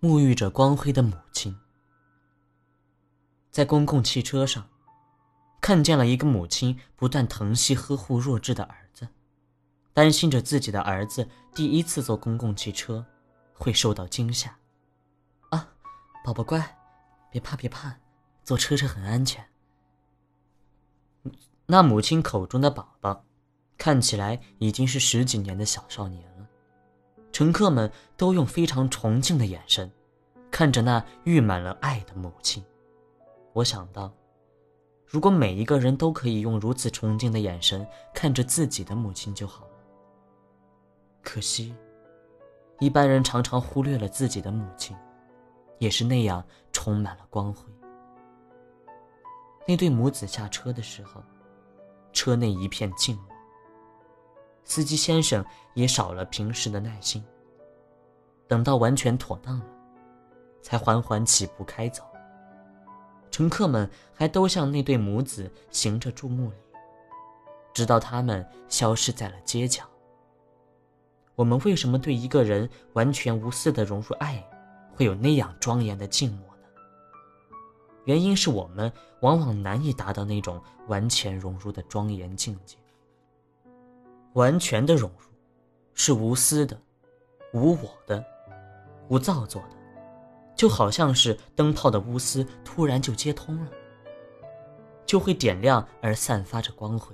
沐浴着光辉的母亲，在公共汽车上，看见了一个母亲不断疼惜呵护弱智的儿子，担心着自己的儿子第一次坐公共汽车会受到惊吓。啊，宝宝乖，别怕别怕，坐车车很安全。那母亲口中的宝宝，看起来已经是十几年的小少年。乘客们都用非常崇敬的眼神看着那溢满了爱的母亲。我想到，如果每一个人都可以用如此崇敬的眼神看着自己的母亲就好了。可惜，一般人常常忽略了自己的母亲，也是那样充满了光辉。那对母子下车的时候，车内一片静默。司机先生也少了平时的耐心。等到完全妥当了，才缓缓起步开走。乘客们还都向那对母子行着注目礼，直到他们消失在了街角。我们为什么对一个人完全无私的融入爱，会有那样庄严的静默呢？原因是我们往往难以达到那种完全融入的庄严境界。完全的融入，是无私的、无我的、无造作的，就好像是灯泡的钨丝突然就接通了，就会点亮而散发着光辉。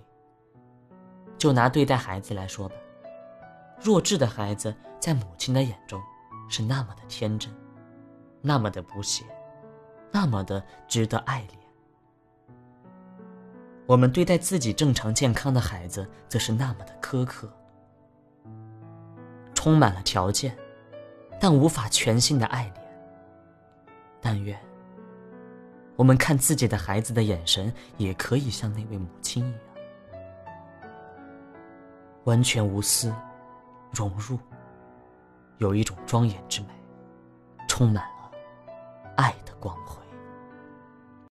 就拿对待孩子来说吧，弱智的孩子在母亲的眼中是那么的天真，那么的不屑，那么的值得爱怜。我们对待自己正常健康的孩子，则是那么的苛刻，充满了条件，但无法全心的爱怜。但愿我们看自己的孩子的眼神，也可以像那位母亲一样，完全无私，融入，有一种庄严之美，充满。